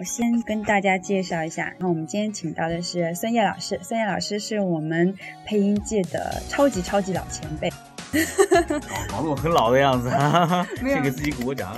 我先跟大家介绍一下，然后我们今天请到的是孙烨老师，孙烨老师是我们配音界的超级超级老前辈。搞得我很老的样子，没有。先给自己鼓个掌。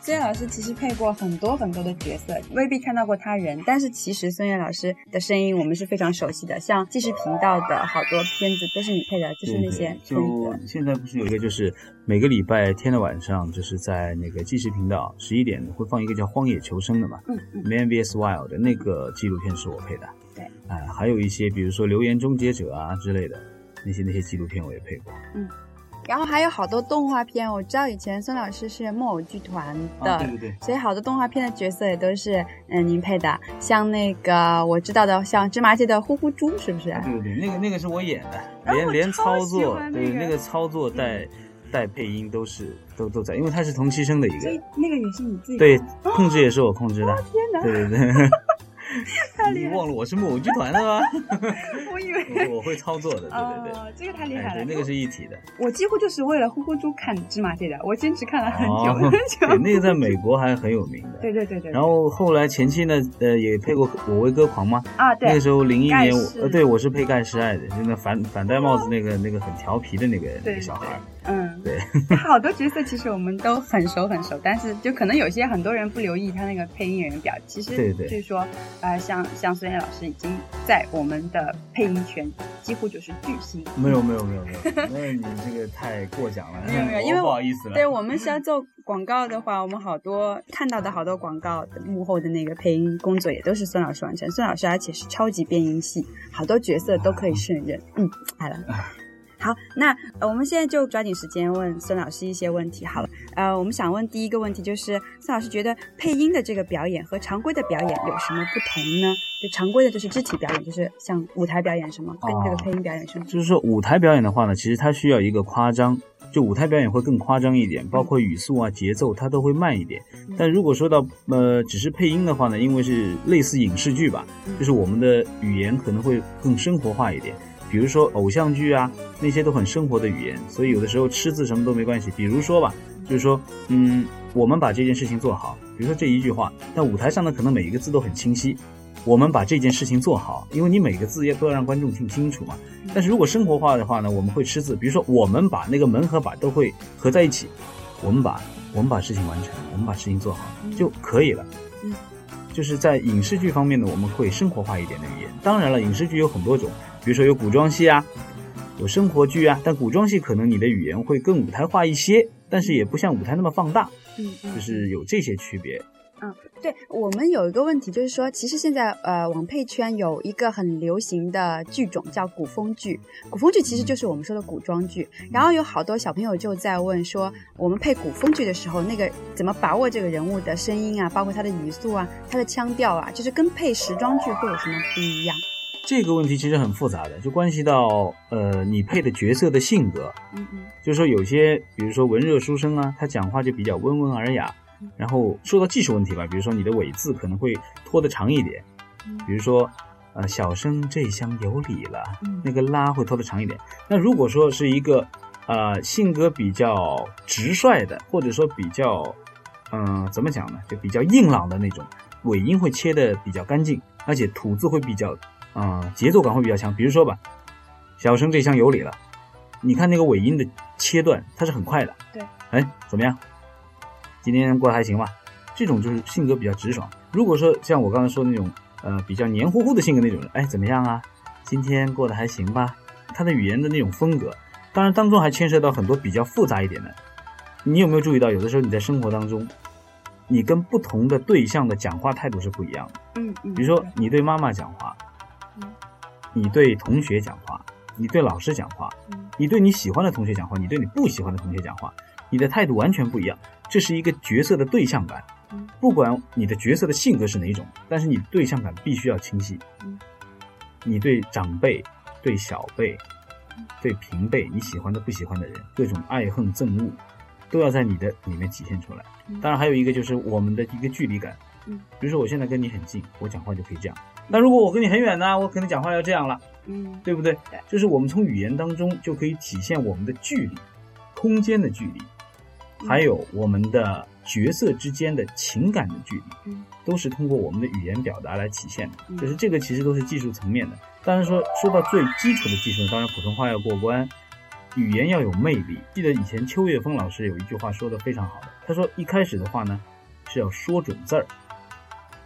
孙烨老师其实配过很多很多的角色，未必看到过他人，但是其实孙烨老师的声音我们是非常熟悉的，像纪实频道的好多片子都是你配的，就是那些就现在不是有一个，就是每个礼拜天的晚上，就是在那个纪实频道十一点会放一个叫《荒野求生》的嘛，嗯嗯，Man vs Wild 的那个纪录片是我配的。对，哎、还有一些比如说《留言终结者》啊之类的那些那些纪录片我也配过。嗯。然后还有好多动画片，我知道以前孙老师是木偶剧团的，啊，对对对。所以好多动画片的角色也都是嗯您配的，像那个我知道的，像芝麻街的呼呼猪，是不是？对对对，那个那个是我演的，啊连连操作，对那个。那个操作带带配音都是都都在，因为他是同期生的一所以个，那个也是你自己对，控制也是我控制的，天哪，对对对。太厉害了！你忘了我是木偶剧团的吗？我以为我我会操作的，对对对。哦，这个太厉害哎，了。对，那个是一体的。我几乎就是为了呼呼猪看芝麻街的，我坚持看了很久哦很久。对，那个在美国还很有名的。对对对对。然后后来前期呢，呃，也配过《我为歌狂》吗。啊，对。那个时候零一年，我呃，对我是配盖世爱的，就那反反戴帽子那个那个很调皮的那个那个小孩。嗯，对。好多角色其实我们都很熟很熟，但是就可能有些很多人不留意他那个配音演员表。其实对对据说，呃，像像孙燕老师已经在我们的配音圈几乎就是巨星。没有没有没有没有，那你这个太过奖了。没有没有，我因为不好意思了。对我们是要做广告的话，我们好多看到的好多广告幕后的那个配音工作也都是孙老师完成。孙老师而且是超级变音系，好多角色都可以胜任。嗯，好了。好，那、呃、我们现在就抓紧时间问孙老师一些问题好了。呃，我们想问第一个问题就是，孙老师觉得配音的这个表演和常规的表演有什么不同呢？就常规的就是肢体表演，就是像舞台表演什么，跟这个配音表演什么？就是说舞台表演的话呢，其实它需要一个夸张，就舞台表演会更夸张一点，包括语速啊、节奏它都会慢一点。但如果说到呃只是配音的话呢，因为是类似影视剧吧，就是我们的语言可能会更生活化一点。比如说偶像剧啊，那些都很生活的语言，所以有的时候吃字什么都没关系。比如说吧，就是说，嗯，我们把这件事情做好，比如说这一句话，但舞台上呢，可能每一个字都很清晰。我们把这件事情做好，因为你每个字也都要让观众听清楚嘛。但是如果生活化的话呢，我们会吃字，比如说我们把那个门和把都会合在一起，我们把我们把事情完成，我们把事情做好就可以了。嗯，就是在影视剧方面呢，我们会生活化一点的语言。当然了，影视剧有很多种。比如说有古装戏啊，有生活剧啊，但古装戏可能你的语言会更舞台化一些，但是也不像舞台那么放大，嗯嗯，就是有这些区别。嗯，对我们有一个问题，就是说，其实现在呃，网配圈有一个很流行的剧种叫古风剧，古风剧其实就是我们说的古装剧。然后有好多小朋友就在问说，我们配古风剧的时候，那个怎么把握这个人物的声音啊，包括他的语速啊，他的腔调啊，就是跟配时装剧会有什么不一样？这个问题其实很复杂的，就关系到呃你配的角色的性格。嗯嗯，就是说有些，比如说文弱书生啊，他讲话就比较温文尔雅。然后说到技术问题吧，比如说你的尾字可能会拖得长一点，比如说呃小生这厢有礼了，那个拉会拖得长一点。那如果说是一个呃性格比较直率的，或者说比较嗯、呃、怎么讲呢，就比较硬朗的那种，尾音会切得比较干净，而且吐字会比较啊、呃、节奏感会比较强。比如说吧，小生这厢有礼了，你看那个尾音的切断，它是很快的。对，哎，怎么样？今天过得还行吧？这种就是性格比较直爽。如果说像我刚才说的那种，呃，比较黏糊糊的性格那种人，哎，怎么样啊？今天过得还行吧？他的语言的那种风格，当然当中还牵涉到很多比较复杂一点的。你有没有注意到，有的时候你在生活当中，你跟不同的对象的讲话态度是不一样的。嗯嗯。比如说你对妈妈讲话，嗯，你对同学讲话，你对老师讲话，嗯，你对你喜欢的同学讲话，你对你不喜欢的同学讲话。你的态度完全不一样，这是一个角色的对象感。不管你的角色的性格是哪种，但是你对象感必须要清晰。你对长辈、对小辈、对平辈，你喜欢的、不喜欢的人，各种爱恨憎恶，都要在你的里面体现出来。当然，还有一个就是我们的一个距离感。嗯，比如说我现在跟你很近，我讲话就可以这样。那如果我跟你很远呢，我可能讲话要这样了。嗯，对不对？就是我们从语言当中就可以体现我们的距离。空间的距离，还有我们的角色之间的情感的距离嗯，都是通过我们的语言表达来体现的。嗯就是这个其实都是技术层面的。当然说说到最基础的技术，当然普通话要过关，语言要有魅力。记得以前邱岳峰老师有一句话说的非常好的，他说一开始的话呢是要说准字儿，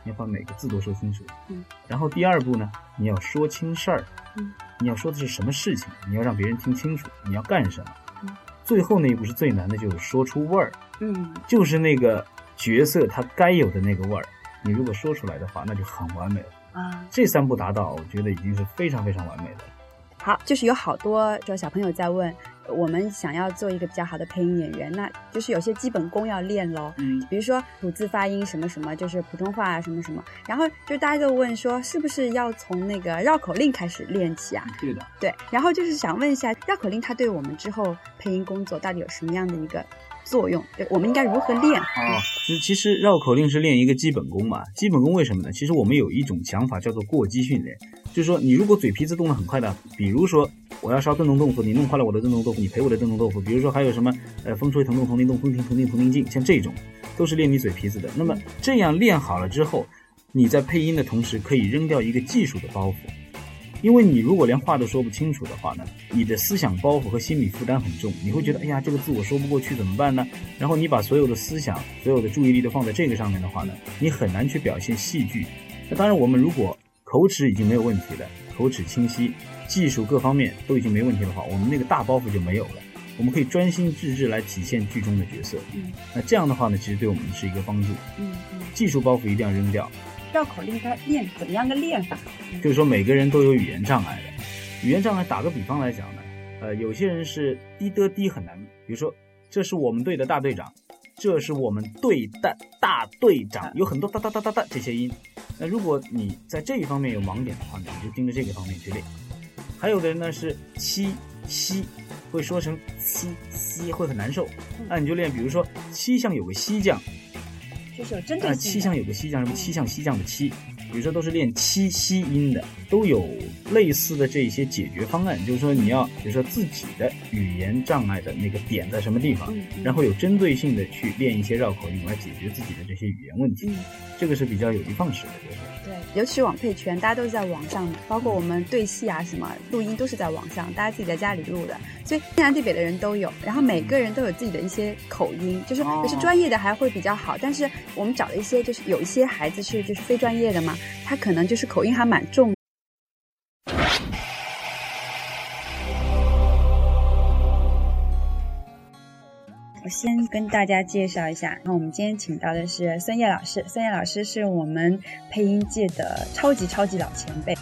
你要把每个字都说清楚。嗯。然后第二步呢，你要说清事儿。嗯。你要说的是什么事情，你要让别人听清楚，你要干什么。嗯。最后那一步是最难的，就是说出味儿，嗯就是那个角色他该有的那个味儿。你如果说出来的话，那就很完美了。啊。这三步达到，我觉得已经是非常非常完美的了。好，就是有好多这小朋友在问，我们想要做一个比较好的配音演员，那就是有些基本功要练喽。嗯，比如说吐字发音什么什么，就是普通话啊什么什么，然后就大家就问说，是不是要从那个绕口令开始练起啊？对的。对，然后就是想问一下，绕口令它对我们之后配音工作到底有什么样的一个作用？对，我们应该如何练？哦，其实其实绕口令是练一个基本功嘛。基本功为什么呢？其实我们有一种想法叫做过激训练，就是说你如果嘴皮子动得很快的，比如说我要烧炖笼豆腐，你弄坏了我的炖笼豆腐，你赔我的炖笼豆腐。比如说还有什么呃风吹藤动铜铃动风停铜铃铜铃静，像这种都是练你嘴皮子的。那么这样练好了之后，你在配音的同时可以扔掉一个技术的包袱。因为你如果连话都说不清楚的话呢，你的思想包袱和心理负担很重，你会觉得，哎呀，这个字我说不过去怎么办呢？然后你把所有的思想、所有的注意力都放在这个上面的话呢，你很难去表现戏剧。那当然，我们如果口齿已经没有问题了，口齿清晰，技术各方面都已经没问题的话，我们那个大包袱就没有了。我们可以专心致志来体现剧中的角色。嗯那这样的话呢，其实对我们是一个帮助。嗯嗯，技术包袱一定要扔掉。绕口令该练怎么样个练法？就是说每个人都有语言障碍的。语言障碍，打个比方来讲呢，呃，有些人是滴的滴很难，比如说这是我们队的大队长，这是我们队的大队长，有很多哒哒哒哒哒这些音。那如果你在这一方面有盲点的话呢，你就盯着这个方面去练。还有的人呢是七西，会说成西西会很难受，那你就练，比如说七项有个西将，就是有针啊，对性的。七项有个西将，什么七项西将的七，比如说都是练七西音的，都有类似的这些解决方案。就是说你要，比如说自己的语言障碍的那个点在什么地方，嗯嗯然后有针对性的去练一些绕口令来解决自己的这些语言问题。嗯，这个是比较有的放矢的，就是。对，尤其是网配圈，大家都是在网上的，包括我们对戏啊什么录音都是在网上，大家自己在家里录的，所以天南地北的人都有，然后每个人都有自己的一些口音，就是哦有些专业的还会比较好，但是我们找了一些就是有一些孩子是就是非专业的嘛，他可能就是口音还蛮重。先跟大家介绍一下，然后我们今天请到的是孙烨老师。孙烨老师是我们配音界的超级超级老前辈。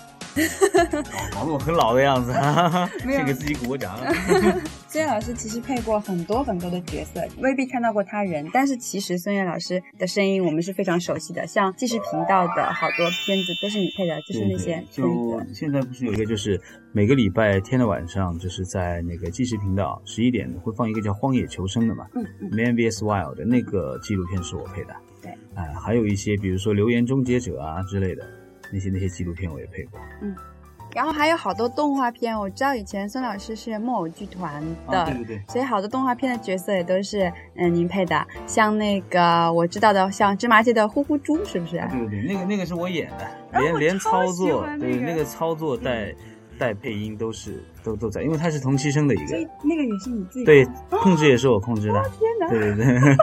搞得我很老的样子，先给自己鼓个掌。孙悦老师其实配过很多很多的角色，未必看到过他人，但是其实孙悦老师的声音我们是非常熟悉的，像纪实频道的好多片子都是你配的，就是那些。就现在不是有一个，就是每个礼拜天的晚上，就是在那个纪实频道十一点会放一个叫《荒野求生》的嘛，嗯嗯，Man vs Wild 的那个纪录片是我配的。对，哎、还有一些比如说《留言终结者》啊之类的那些那些纪录片我也配过。嗯然后还有好多动画片，我知道以前孙老师是木偶剧团的，啊，对对对，所以好多动画片的角色也都是嗯您配的，像那个我知道的，像芝麻街的呼呼猪，是不是？对对对，那个那个是我演的，啊连连操作，对那个那个操作带带配音都是都都在，因为他是同期声的一所以个，那个也是你自己对，控制也是我控制的，天哪，对对对。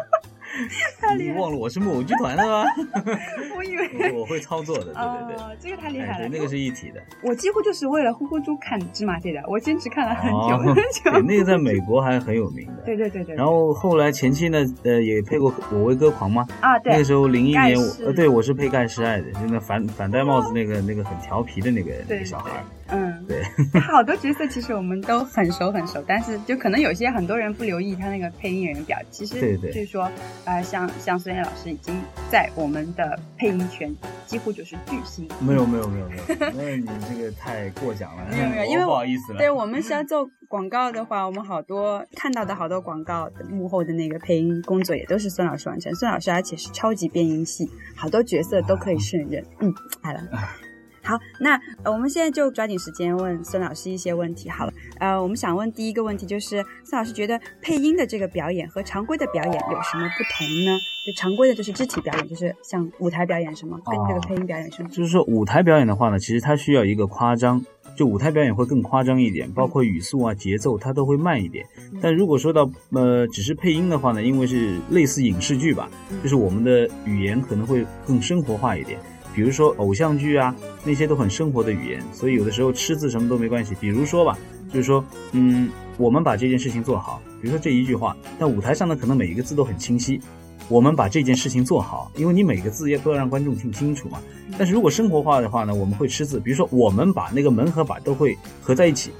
太厉害！你忘了我是木偶剧团的吗？我以为我我会操作的，对对对。哦，这个太厉害哎，了对，。那个是一体的。我几乎就是为了呼呼猪看芝麻街的，我坚持看了很久、哦很久。对，那个在美国还很有名的。对对对对。然后后来前期呢，呃，也配过《我为歌狂》吗？啊，对那个，时候零一年，我呃，对我是配盖世爱的，就那反反戴帽子那个那个很调皮的那个那个小孩儿。嗯，对，好多角色其实我们都很熟很熟，但是就可能有些很多人不留意他那个配音演员表。其实对对就是说，呃，像像孙燕老师已经在我们的配音圈几乎就是巨星。没有没有没有没有，那你这个太过奖了，没有没有我因为不好意思了。对我们是要做广告的话，我们好多看到的好多广告的幕后的那个配音工作也都是孙老师完成。孙老师而且是超级变音系，好多角色都可以胜任。嗯，好了。好，那呃，我们现在就抓紧时间问孙老师一些问题好了。呃，我们想问第一个问题就是，孙老师觉得配音的这个表演和常规的表演有什么不同呢？就常规的就是肢体表演，就是像舞台表演什么，跟这个配音表演什么？就是说舞台表演的话呢，其实它需要一个夸张，就舞台表演会更夸张一点，包括语速啊、节奏它都会慢一点。但如果说到呃只是配音的话呢，因为是类似影视剧吧，就是我们的语言可能会更生活化一点。比如说偶像剧啊，那些都很生活的语言，所以有的时候吃字什么都没关系。比如说吧，就是说，嗯，我们把这件事情做好，比如说这一句话，但舞台上呢，可能每一个字都很清晰。我们把这件事情做好，因为你每个字要都要让观众听清楚嘛。但是如果生活化的话呢，我们会吃字，比如说我们把那个门和把都会合在一起，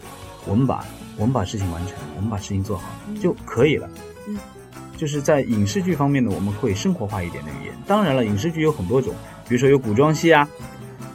我们把我们把事情完成，我们把事情做好就可以了。嗯，就是在影视剧方面呢，我们会生活化一点的语言。当然了，影视剧有很多种。比如说有古装戏啊，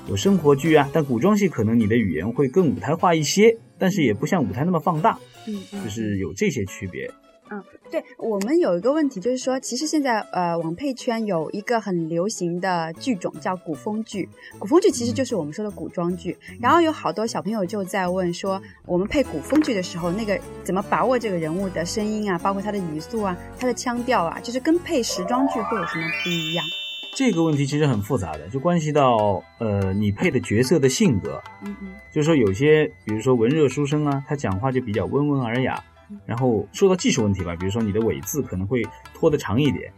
有生活剧啊，但古装戏可能你的语言会更舞台化一些，但是也不像舞台那么放大，嗯，就是有这些区别。嗯，对我们有一个问题，就是说，其实现在呃，网配圈有一个很流行的剧种叫古风剧，古风剧其实就是我们说的古装剧。然后有好多小朋友就在问说，我们配古风剧的时候，那个怎么把握这个人物的声音啊，包括他的语速啊，他的腔调啊，就是跟配时装剧会有什么不一样？这个问题其实很复杂的，就关系到呃你配的角色的性格。嗯嗯，就是说有些，比如说文弱书生啊，他讲话就比较温文尔雅。然后说到技术问题吧，比如说你的尾字可能会拖得长一点。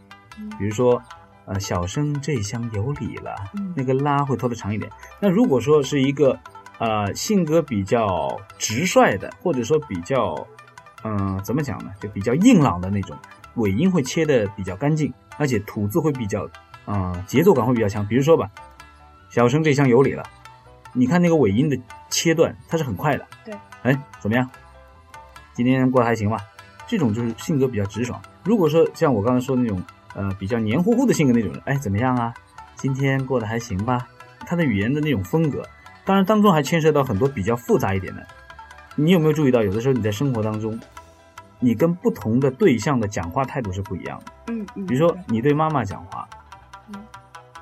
比如说，呃，小生这厢有礼了，那个拉会拖得长一点。那如果说是一个呃性格比较直率的，或者说比较嗯怎么讲呢，就比较硬朗的那种，尾音会切的比较干净，而且吐字会比较。啊，节奏感会比较强。比如说吧，小生这厢有礼了，你看那个尾音的切断，它是很快的。对，哎，怎么样？今天过得还行吧？这种就是性格比较直爽。如果说像我刚才说的那种，呃，比较黏糊糊的性格那种人，哎，怎么样啊？今天过得还行吧？他的语言的那种风格，当然当中还牵涉到很多比较复杂一点的。你有没有注意到，有的时候你在生活当中，你跟不同的对象的讲话态度是不一样的。嗯嗯。比如说你对妈妈讲话。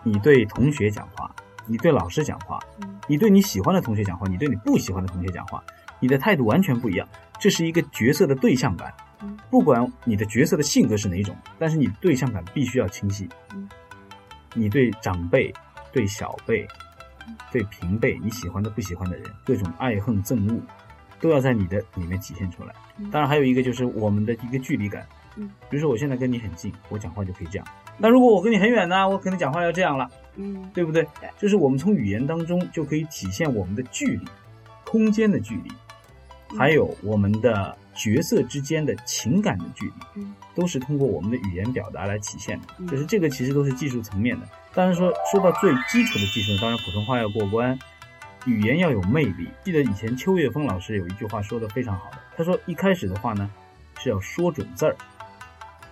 你对同学讲话，你对老师讲话，你对你喜欢的同学讲话，你对你不喜欢的同学讲话，你的态度完全不一样。这是一个角色的对象感，不管你的角色的性格是哪种，但是你对象感必须要清晰。你对长辈、对小辈、对平辈，你喜欢的、不喜欢的人，各种爱恨憎恶，都要在你的里面体现出来。当然，还有一个就是我们的一个距离感。嗯，比如说我现在跟你很近，我讲话就可以这样。那如果我跟你很远呢，我可能讲话要这样了。嗯，对不对？就是我们从语言当中就可以体现我们的距离、空间的距离，还有我们的角色之间的情感的距离，都是通过我们的语言表达来体现的。就是这个其实都是技术层面的。当然说说到最基础的技术，当然普通话要过关，语言要有魅力。记得以前邱岳峰老师有一句话说的非常好的，他说一开始的话呢是要说准字儿。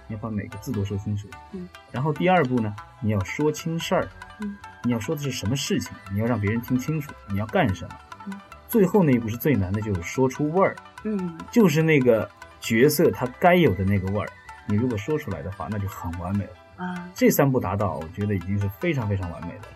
你要把每个字都说清楚，嗯，然后第二步呢，你要说清事儿，嗯，你要说的是什么事情，你要让别人听清楚，你要干什么，嗯，最后那一步是最难的，就是说出味儿，嗯，就是那个角色他该有的那个味儿，你如果说出来的话，那就很完美了啊。这三步达到，我觉得已经是非常非常完美的。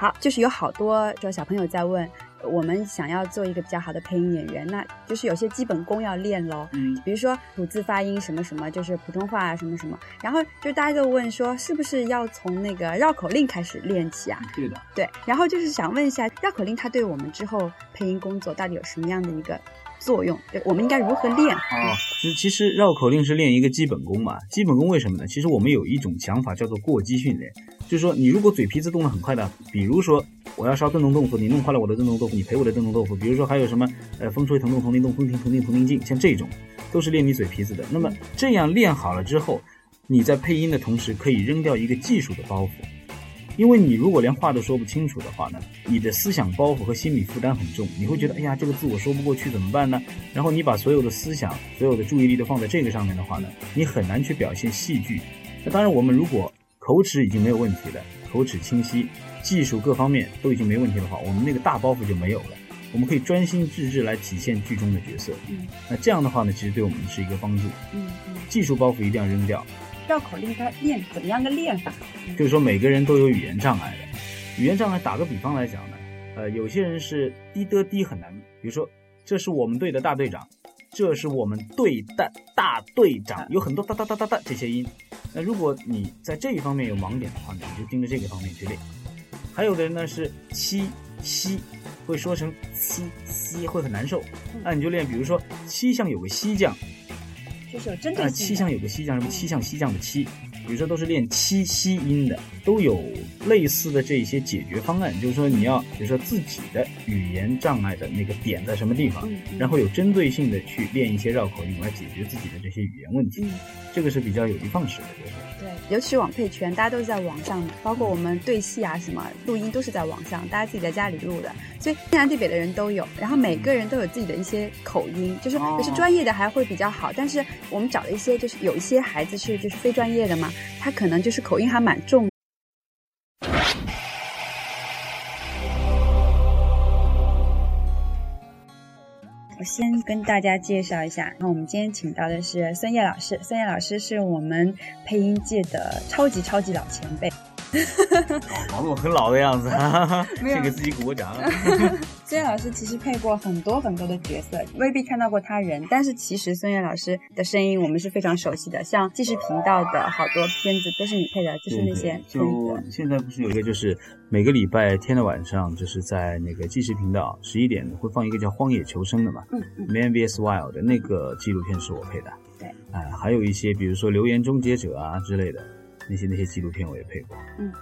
好，就是有好多就小朋友在问。我们想要做一个比较好的配音演员，那就是有些基本功要练喽。嗯，比如说吐字发音什么什么，就是普通话什么什么。然后就大家就问说，是不是要从那个绕口令开始练起啊？对的。对，然后就是想问一下，绕口令它对我们之后配音工作到底有什么样的一个？作用对，我们应该如何练啊？其其实绕口令是练一个基本功嘛。基本功为什么呢？其实我们有一种想法叫做过激训练，就是说你如果嘴皮子动得很快的，比如说我要烧炖笼豆腐，你弄坏了我的炖笼豆腐，你赔我的炖笼豆腐。比如说还有什么呃风吹藤动铜铃动，风停铜铃铜铃静，像这种都是练你嘴皮子的。那么这样练好了之后，你在配音的同时可以扔掉一个技术的包袱。因为你如果连话都说不清楚的话呢，你的思想包袱和心理负担很重，你会觉得，哎呀，这个字我说不过去怎么办呢？然后你把所有的思想、所有的注意力都放在这个上面的话呢，你很难去表现戏剧。那当然，我们如果口齿已经没有问题了，口齿清晰，技术各方面都已经没问题的话，我们那个大包袱就没有了，我们可以专心致志来体现剧中的角色。嗯，那这样的话呢，其实对我们是一个帮助。嗯嗯，技术包袱一定要扔掉。绕口令该练怎么样个练法？就是说每个人都有语言障碍的，语言障碍打个比方来讲呢，呃，有些人是滴的滴很难，比如说这是我们队的大队长，这是我们队的大队长，有很多哒哒哒哒哒这些音。那如果你在这一方面有盲点的话呢，你就盯着这个方面去练。还有的人呢是七七，会说成七西会很难受，那你就练，比如说七项有个西将，就是有针对性。七项有个西将，什么七项西将的七。比如说都是练七息音的，都有类似的这些解决方案。就是说你要，比如说自己的语言障碍的那个点在什么地方，然后有针对性的去练一些绕口令来解决自己的这些语言问题。这个是比较有的放矢的，就是。对，尤其网配圈，大家都是在网上，包括我们对戏啊什么录音都是在网上，大家自己在家里录的，所以天南地北的人都有，然后每个人都有自己的一些口音，就是有些专业的还会比较好，但是我们找了一些，就是有一些孩子是就是非专业的嘛，他可能就是口音还蛮重。我先跟大家介绍一下，然后我们今天请到的是孙烨老师。孙烨老师是我们配音界的超级超级老前辈。搞得我很老的样子，先给自己鼓个掌。孙悦老师其实配过很多很多的角色，未必看到过他人，但是其实孙悦老师的声音我们是非常熟悉的，像纪实频道的好多片子都是你配的，就是那些。就现在不是有一个，就是每个礼拜天的晚上，就是在那个纪实频道十一点会放一个叫《荒野求生》的嘛，嗯嗯，Man vs Wild 的那个纪录片是我配的。对，哎，还有一些比如说《留言终结者》啊之类的。那些那些纪录片我也配过，嗯，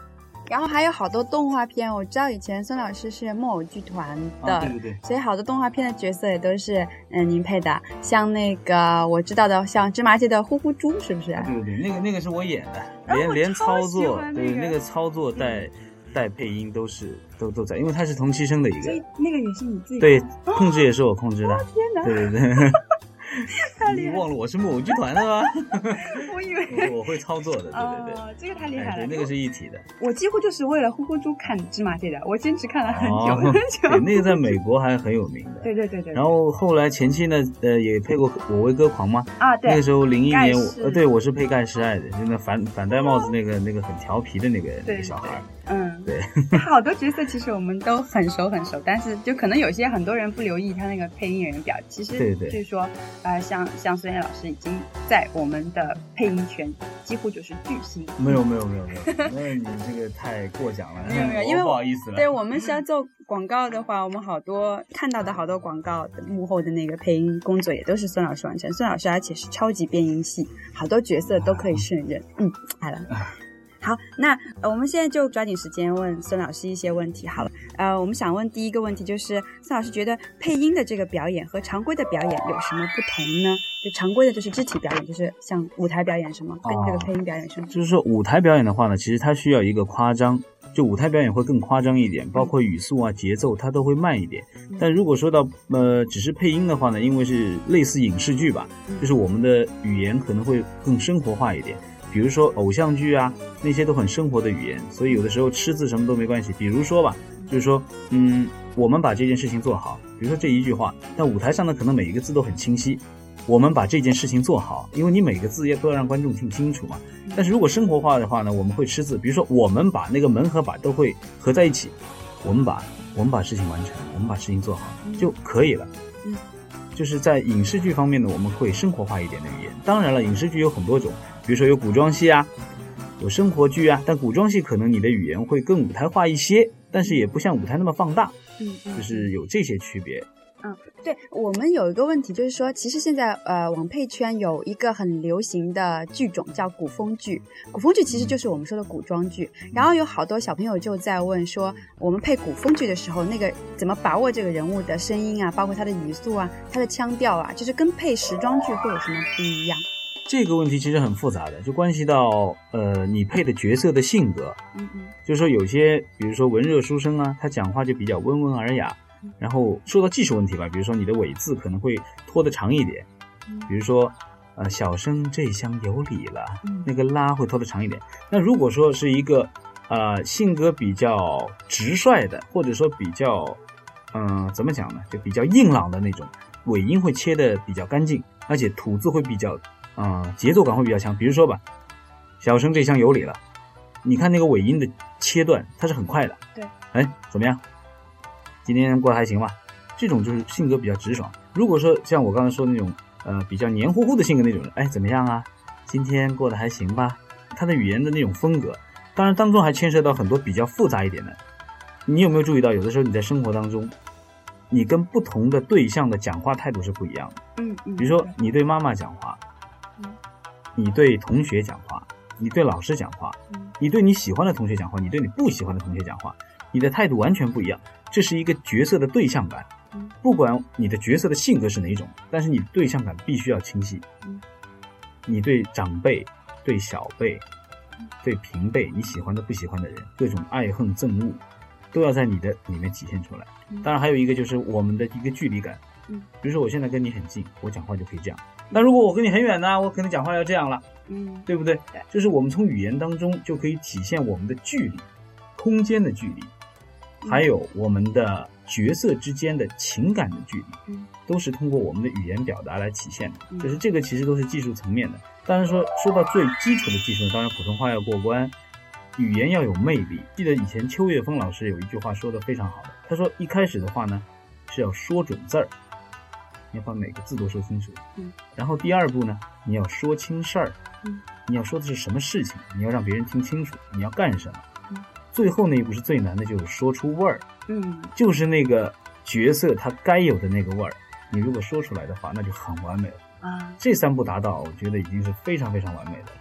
然后还有好多动画片，我知道以前孙老师是木偶剧团的，对对对，所以好多动画片的角色也都是嗯您配的，像那个我知道的，像芝麻街的呼呼猪，是不是？对对对，那个那个是我演的，连连操作，对那个操作带带配音都是都都在，因为他是同期生的一个，那个也是你自己对控制也是我控制的，天哪，对对对。你忘了我是木偶剧团的吗？我以为我会操作的，对对对，这个太厉害了。那个是一体的。我几乎就是为了呼呼猪看芝麻街的，我坚持看了很久 很久。对，那个在美国还很有名的。对对对对。然后后来前期呢，呃，也配过《我为歌狂》吗？啊，对。那个时候零一年，我呃，对我是配盖世爱的，就那反反戴帽子那个那个很调皮的那个那个小孩。嗯，对。好多角色其实我们都很熟很熟，但是就可能有些很多人不留意他那个配音演员表，其实对对，就是说，呃，像像孙燕老师已经在我们的配音圈几乎就是巨星。没有没有没有没有，那你这个太过奖了。没有没有，因为不好意思了。对我们是要做广告的话，我们好多看到的好多广告幕后的那个配音工作也都是孙老师完成。孙老师而且是超级变音系，好多角色都可以胜任。嗯，好了。好，那呃，我们现在就抓紧时间问孙老师一些问题。好了，呃，我们想问第一个问题就是，孙老师觉得配音的这个表演和常规的表演有什么不同呢？就常规的就是肢体表演，就是像舞台表演什么，跟这个配音表演什么？就是说舞台表演的话呢，其实它需要一个夸张，就舞台表演会更夸张一点，包括语速啊、节奏它都会慢一点。但如果说到呃只是配音的话呢，因为是类似影视剧吧，就是我们的语言可能会更生活化一点。比如说偶像剧啊，那些都很生活的语言，所以有的时候吃字什么都没关系。比如说吧，就是说，嗯，我们把这件事情做好。比如说这一句话，但舞台上呢，可能每一个字都很清晰。我们把这件事情做好，因为你每个字也都要让观众听清楚嘛。但是如果生活化的话呢，我们会吃字。比如说，我们把那个门和把都会合在一起，我们把我们把事情完成，我们把事情做好就可以了。嗯，就是在影视剧方面呢，我们会生活化一点的语言。当然了，影视剧有很多种。比如说有古装戏啊，有生活剧啊，但古装戏可能你的语言会更舞台化一些，但是也不像舞台那么放大，嗯，就是有这些区别。嗯，对我们有一个问题就是说，其实现在呃网配圈有一个很流行的剧种叫古风剧，古风剧其实就是我们说的古装剧。然后有好多小朋友就在问说，我们配古风剧的时候，那个怎么把握这个人物的声音啊，包括他的语速啊，他的腔调啊，就是跟配时装剧会有什么不一样？这个问题其实很复杂的，就关系到呃你配的角色的性格。嗯嗯，就是说有些，比如说文弱书生啊，他讲话就比较温文尔雅。然后说到技术问题吧，比如说你的尾字可能会拖得长一点。比如说，呃，小生这厢有礼了，那个拉会拖得长一点。那如果说是一个呃性格比较直率的，或者说比较嗯怎么讲呢，就比较硬朗的那种，尾音会切的比较干净，而且吐字会比较。啊，节奏感会比较强。比如说吧，小生这厢有礼了，你看那个尾音的切断，它是很快的。对，哎，怎么样？今天过得还行吧？这种就是性格比较直爽。如果说像我刚才说的那种，呃，比较黏糊糊的性格那种人，哎，怎么样啊？今天过得还行吧？他的语言的那种风格，当然当中还牵涉到很多比较复杂一点的。你有没有注意到，有的时候你在生活当中，你跟不同的对象的讲话态度是不一样的。嗯嗯，比如说你对妈妈讲话，嗯你对同学讲话，你对老师讲话，嗯你对你喜欢的同学讲话，你对你不喜欢的同学讲话，你的态度完全不一样。这是一个角色的对象感嗯，不管你的角色的性格是哪种，但是你对象感必须要清晰嗯。你对长辈、对小辈、对平辈，你喜欢的、不喜欢的人，各种爱恨憎恶，都要在你的里面体现出来。嗯当然，还有一个就是我们的一个距离感。嗯，比如说我现在跟你很近，我讲话就可以这样。那如果我跟你很远呢，我可能讲话要这样了，嗯对不对对？就是我们从语言当中就可以体现我们的距离、空间的距离，嗯还有我们的角色之间的情感的距离，嗯都是通过我们的语言表达来体现的。嗯就是这个其实都是技术层面的。当然说说到最基础的技术，当然普通话要过关，语言要有魅力。记得以前邱岳峰老师有一句话说的非常好的，他说一开始的话呢是要说准字儿，你要把每个字都说清楚。嗯。然后第二步呢，你要说清事儿。嗯。你要说的是什么事情，你要让别人听清楚，你要干什么。嗯。最后那一步是最难的，就是说出味儿，嗯就是那个角色他该有的那个味儿。你如果说出来的话，那就很完美了。啊。这三步达到，我觉得已经是非常非常完美的了。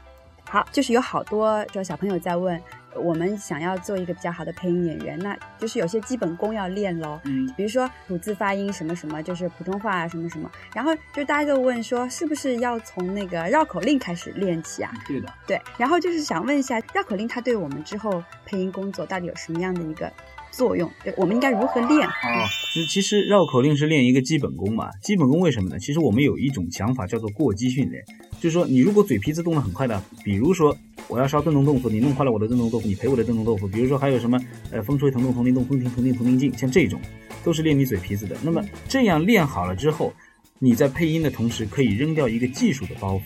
好，就是有好多就小朋友在问，我们想要做一个比较好的配音演员，那就是有些基本功要练喽。嗯，比如说吐字发音什么什么，就是普通话啊什么什么，然后就大家就问说，是不是要从那个绕口令开始练起啊？对的。对，然后就是想问一下，绕口令它对我们之后配音工作到底有什么样的一个作用？对，我们应该如何练？啊，其其实绕口令是练一个基本功嘛。基本功为什么呢？其实我们有一种讲法叫做过激训练，就是说你如果嘴皮子动得很快的，比如说我要烧炖笼豆腐，你弄坏了我的炖笼豆腐，你赔我的炖笼豆腐。比如说还有什么呃风吹藤动铜铃动风停铜铃铜铃静，像这种都是练你嘴皮子的。那么这样练好了之后，你在配音的同时可以扔掉一个技术的包袱。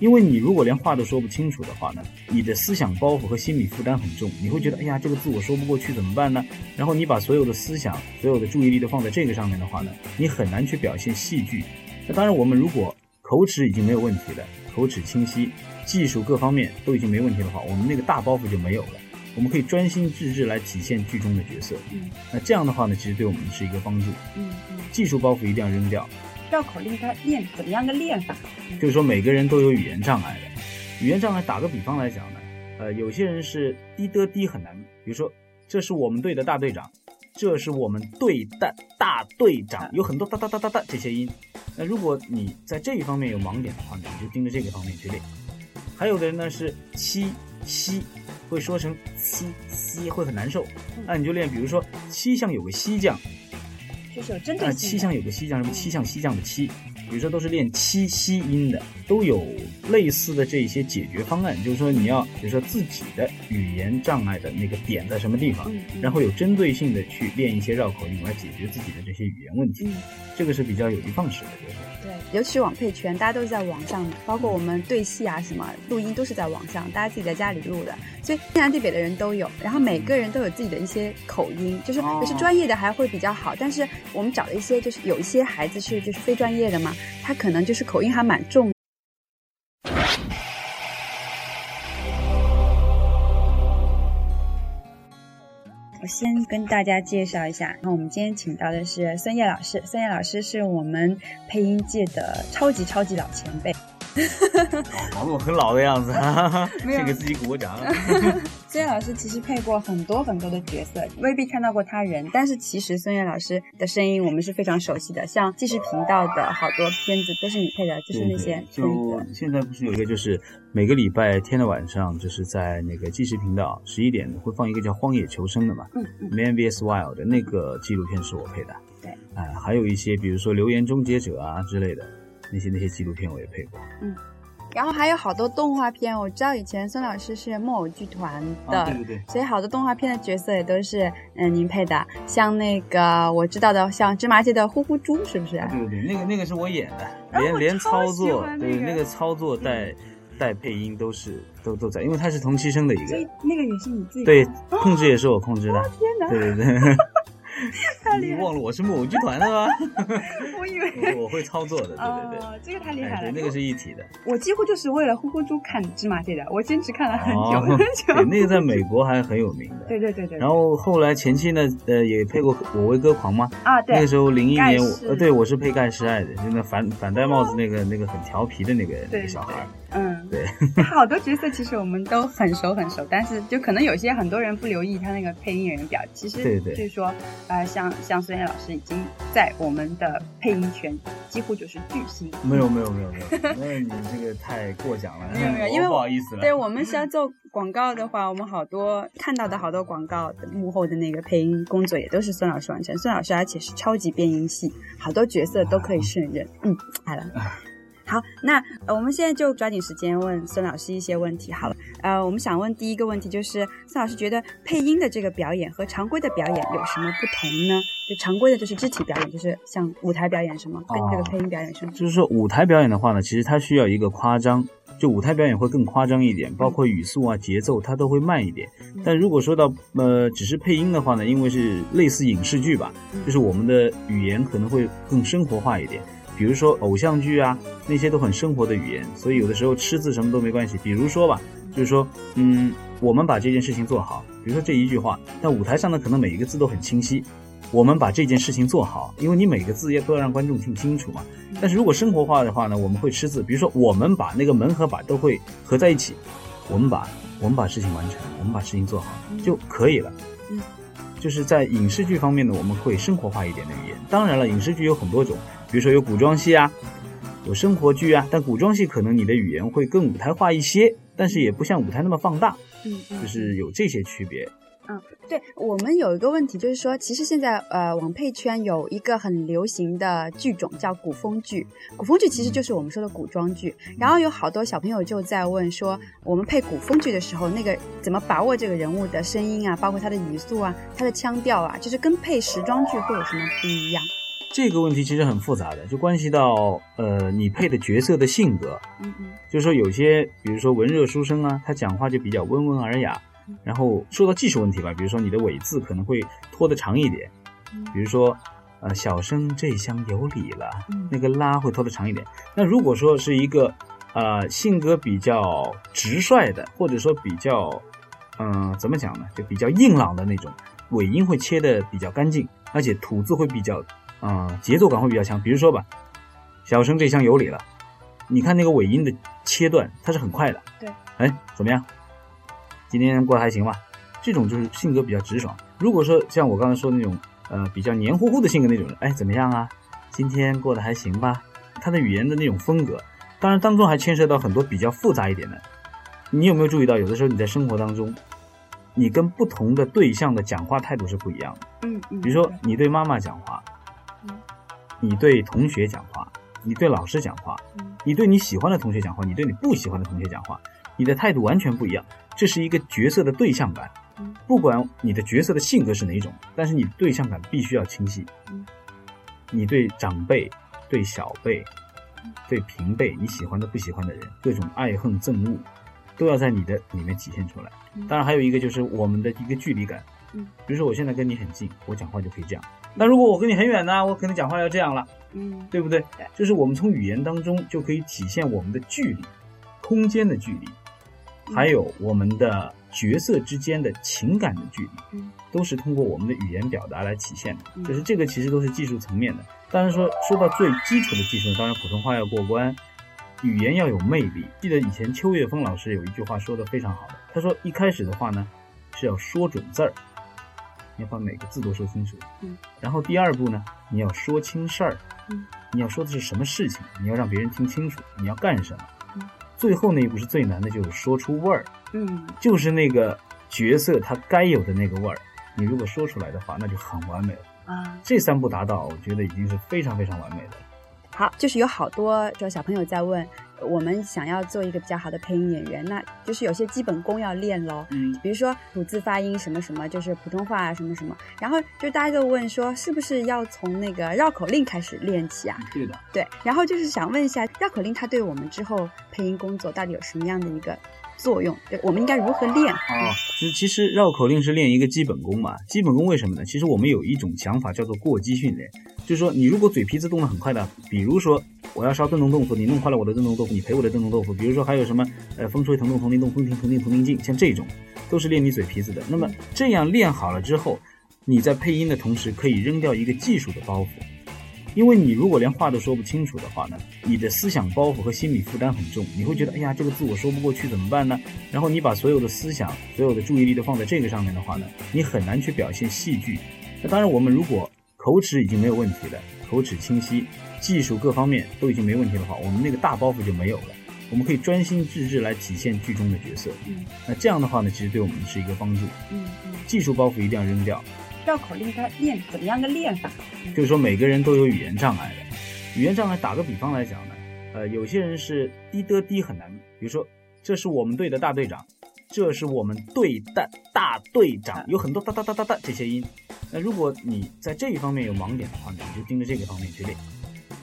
因为你如果连话都说不清楚的话呢，你的思想包袱和心理负担很重，你会觉得，哎呀，这个字我说不过去怎么办呢？然后你把所有的思想、所有的注意力都放在这个上面的话呢，你很难去表现戏剧。那当然，我们如果口齿已经没有问题了，口齿清晰，技术各方面都已经没问题的话，我们那个大包袱就没有了。我们可以专心致志来体现剧中的角色。嗯那这样的话呢，其实对我们是一个帮助。嗯嗯，技术包袱一定要扔掉。绕口令它练怎么样个练法？就是说每个人都有语言障碍的。语言障碍，打个比方来讲呢，呃，有些人是滴的滴很难，比如说这是我们队的大队长，这是我们队的大队长，有很多哒哒哒哒哒这些音。那如果你在这一方面有盲点的话呢，你就盯着这个方面去练。还有的人呢是七西，会说成七西，会很难受，那你就练，比如说七项有个西将，就是有有个西匠，什么七项西匠的七，比如说都是练七西音的，都有类似的这些解决方案。就是说你要，比如说自己的语言障碍的那个点在什么地方，然后有针对性的去练一些绕口令来解决自己的这些语言问题。嗯，这个是比较有的放矢的，就是。对，尤其是网配圈，大家都是在网上的，包括我们对戏啊什么录音都是在网上，大家自己在家里录的，所以天南地北的人都有，然后每个人都有自己的一些口音，就是哦有些专业的还会比较好，但是我们找了一些就是有一些孩子是就是非专业的嘛，他可能就是口音还蛮重。我先跟大家介绍一下，那我们今天请到的是孙烨老师。孙烨老师是我们配音界的超级超级老前辈。搞得我很老的样子，先给自己鼓个掌。孙悦老师其实配过很多很多的角色，未必看到过他人，但是其实孙悦老师的声音我们是非常熟悉的，像纪实频道的好多片子都是你配的，就是那些片就。现在不是有一个，就是每个礼拜天的晚上，就是在那个纪实频道十一点会放一个叫《荒野求生》的嘛，嗯嗯 Man vs Wild 的那个纪录片是我配的。对，哎、还有一些比如说《留言终结者》啊之类的那些那些纪录片我也配过。嗯然后还有好多动画片，我知道以前孙老师是木偶剧团的，啊对对对所以好多动画片的角色也都是嗯您配的，像那个我知道的，像芝麻街的呼呼猪，是不是？对对对，那个那个是我演的，啊连连操作，欢那个对那个操作带带配音都是都都在，因为他是同期生的一所以个，那个也是你自己对，控制也是我控制的。天哪！对对对，你忘了我是木偶剧团的吗？我以为我会操作的，对对对，哦，这个太厉害了。那个是一体的。我几乎就是为了呼呼猪看芝麻街的，我坚持看了很久很久。对，那个在美国还很有名的。对对对对。然后后来前期呢，呃，也配过《我为歌狂》吗？啊，对。那个时候零一年，呃，对我是配盖世爱的，就那反反戴帽子那个那个很调皮的那个那个小孩。嗯，对。好多角色其实我们都很熟很熟，但是就可能有些很多人不留意他那个配音演员表。其实，对对，就是说，呃，像像孙燕老师已经在我们的配音圈几乎就是巨星。没有没有没有没有，那你这个太过奖了。没有没有，因为不好意思了。对我们是要做广告的话，我们好多看到的好多广告幕后的那个配音工作也都是孙老师完成。孙老师而且是超级变音系，好多角色都可以胜任。嗯，好了。好，那呃，我们现在就抓紧时间问孙老师一些问题。好了，呃，我们想问第一个问题就是，孙老师觉得配音的这个表演和常规的表演有什么不同呢？就常规的就是肢体表演，就是像舞台表演什么，跟这个配音表演什么？就是说舞台表演的话呢，其实它需要一个夸张，就舞台表演会更夸张一点，包括语速啊、节奏它都会慢一点。但如果说到呃只是配音的话呢，因为是类似影视剧吧，就是我们的语言可能会更生活化一点。比如说偶像剧啊，那些都很生活的语言，所以有的时候吃字什么都没关系。比如说吧，就是说，嗯，我们把这件事情做好。比如说这一句话，但舞台上呢，可能每一个字都很清晰。我们把这件事情做好，因为你每个字要都要让观众听清楚嘛。但是如果生活化的话呢，我们会吃字。比如说，我们把那个门和把都会合在一起，我们把我们把事情完成，我们把事情做好就可以了。嗯，就是在影视剧方面呢，我们会生活化一点的语言。当然了，影视剧有很多种。比如说有古装戏啊，有生活剧啊，但古装戏可能你的语言会更舞台化一些，但是也不像舞台那么放大，嗯，就是有这些区别。嗯，对我们有一个问题，就是说，其实现在呃，网配圈有一个很流行的剧种叫古风剧，古风剧其实就是我们说的古装剧。然后有好多小朋友就在问说，我们配古风剧的时候，那个怎么把握这个人物的声音啊，包括他的语速啊，他的腔调啊，就是跟配时装剧会有什么不一样？这个问题其实很复杂的，就关系到呃你配的角色的性格。嗯嗯，就是说有些，比如说文弱书生啊，他讲话就比较温文尔雅。然后说到技术问题吧，比如说你的尾字可能会拖得长一点。比如说，呃，小生这厢有礼了，那个拉会拖得长一点。那如果说是一个呃性格比较直率的，或者说比较嗯怎么讲呢，就比较硬朗的那种，尾音会切得比较干净，而且吐字会比较。啊，节奏感会比较强。比如说吧，小生这厢有礼了，你看那个尾音的切断，它是很快的。对，哎，怎么样？今天过得还行吧？这种就是性格比较直爽。如果说像我刚才说的那种，呃，比较黏糊糊的性格那种人，哎，怎么样啊？今天过得还行吧？他的语言的那种风格，当然当中还牵涉到很多比较复杂一点的。你有没有注意到，有的时候你在生活当中，你跟不同的对象的讲话态度是不一样的。嗯嗯。比如说你对妈妈讲话。你对同学讲话，你对老师讲话，你对你喜欢的同学讲话，你对你不喜欢的同学讲话，你的态度完全不一样。这是一个角色的对象感，不管你的角色的性格是哪一种，但是你对象感必须要清晰。你对长辈、对小辈、对平辈，你喜欢的、不喜欢的人，各种爱恨憎恶，都要在你的里面体现出来。当然，还有一个就是我们的一个距离感。嗯，比如说我现在跟你很近，我讲话就可以这样。那如果我跟你很远呢，我可能讲话要这样了。嗯，对不对？就是我们从语言当中就可以体现我们的距离、空间的距离，还有我们的角色之间的情感的距离，嗯，都是通过我们的语言表达来体现的。就是这个其实都是技术层面的。当然说说到最基础的技术，当然普通话要过关，语言要有魅力。记得以前邱岳峰老师有一句话说的非常好的，他说一开始的话呢是要说准字儿。你要把每个字都说清楚，嗯，然后第二步呢，你要说清事儿，嗯，你要说的是什么事情，你要让别人听清楚，你要干什么，嗯，最后那一步是最难的，就是说出味儿，嗯，就是那个角色他该有的那个味儿，你如果说出来的话，那就很完美了啊。这三步达到，我觉得已经是非常非常完美的。好，就是有好多就小朋友在问，我们想要做一个比较好的配音演员，那就是有些基本功要练喽。嗯，比如说吐字发音什么什么，就是普通话啊什么什么。然后就大家就问说，是不是要从那个绕口令开始练起啊？对的。对，然后就是想问一下，绕口令它对我们之后配音工作到底有什么样的一个作用？对，我们应该如何练？哦，其其实绕口令是练一个基本功嘛。基本功为什么呢？其实我们有一种想法叫做过激训练，就是说你如果嘴皮子动得很快的，比如说我要烧灯笼豆腐，你弄坏了我的灯笼豆腐，你赔我的灯笼豆腐。比如说还有什么呃风吹藤动铜铃动，风停铜铃铜铃静，像这种都是练你嘴皮子的。那么这样练好了之后，你在配音的同时可以扔掉一个技术的包袱。因为你如果连话都说不清楚的话呢，你的思想包袱和心理负担很重，你会觉得，哎呀，这个字我说不过去怎么办呢？然后你把所有的思想、所有的注意力都放在这个上面的话呢，你很难去表现戏剧。那当然，我们如果口齿已经没有问题了，口齿清晰，技术各方面都已经没问题的话，我们那个大包袱就没有了，我们可以专心致志来体现剧中的角色。嗯，那这样的话呢，其实对我们是一个帮助。嗯嗯，技术包袱一定要扔掉。绕口令该练怎么样个练法？就是说每个人都有语言障碍的，语言障碍打个比方来讲呢，呃，有些人是滴的滴很难，比如说这是我们队的大队长，这是我们队的大队长，有很多哒哒哒哒哒这些音。那如果你在这一方面有盲点的话呢，你就盯着这个方面去练。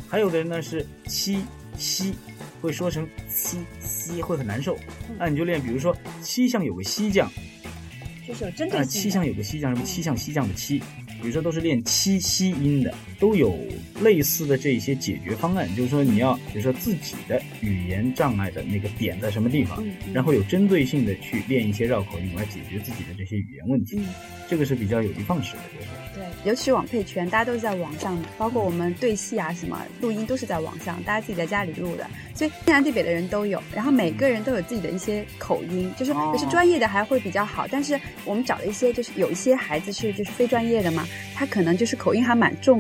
还有的人呢是七西，会说成西西会很难受，那你就练，比如说七项有个西将。就是有针对啊，性。七项有个西项，什么七项西项的七，比如说都是练七西音的，都有类似的这些解决方案。就是说你要，比如说自己的语言障碍的那个点在什么地方，嗯嗯然后有针对性的去练一些绕口令来解决自己的这些语言问题，嗯，这个是比较有的放矢的，就是。对，尤其是网配全，大家都是在网上，包括我们对戏啊什么录音都是在网上，大家自己在家里录的，所以天南地北的人都有，然后每个人都有自己的一些口音，就是哦。有些专业的还会比较好，但是我们找了一些就是有一些孩子是就是非专业的嘛，他可能就是口音还蛮重